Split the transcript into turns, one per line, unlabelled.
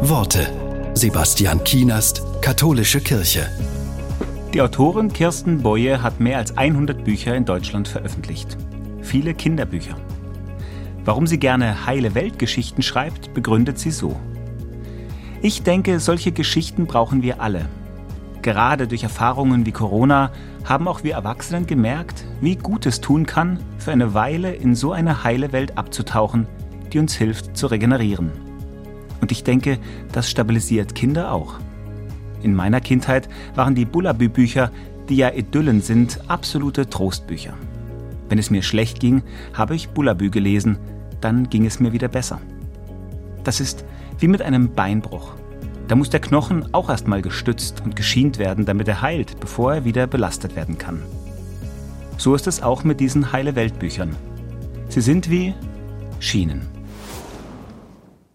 Worte. Sebastian Kienast, Katholische Kirche.
Die Autorin Kirsten Boye hat mehr als 100 Bücher in Deutschland veröffentlicht. Viele Kinderbücher. Warum sie gerne heile Weltgeschichten schreibt, begründet sie so. Ich denke, solche Geschichten brauchen wir alle. Gerade durch Erfahrungen wie Corona haben auch wir Erwachsenen gemerkt, wie gut es tun kann, für eine Weile in so eine heile Welt abzutauchen, die uns hilft zu regenerieren. Und ich denke, das stabilisiert Kinder auch. In meiner Kindheit waren die Bullabü-Bücher, die ja Idyllen sind, absolute Trostbücher. Wenn es mir schlecht ging, habe ich Bullabü gelesen, dann ging es mir wieder besser. Das ist wie mit einem Beinbruch. Da muss der Knochen auch erstmal gestützt und geschient werden, damit er heilt, bevor er wieder belastet werden kann. So ist es auch mit diesen Heile Weltbüchern. Sie sind wie Schienen.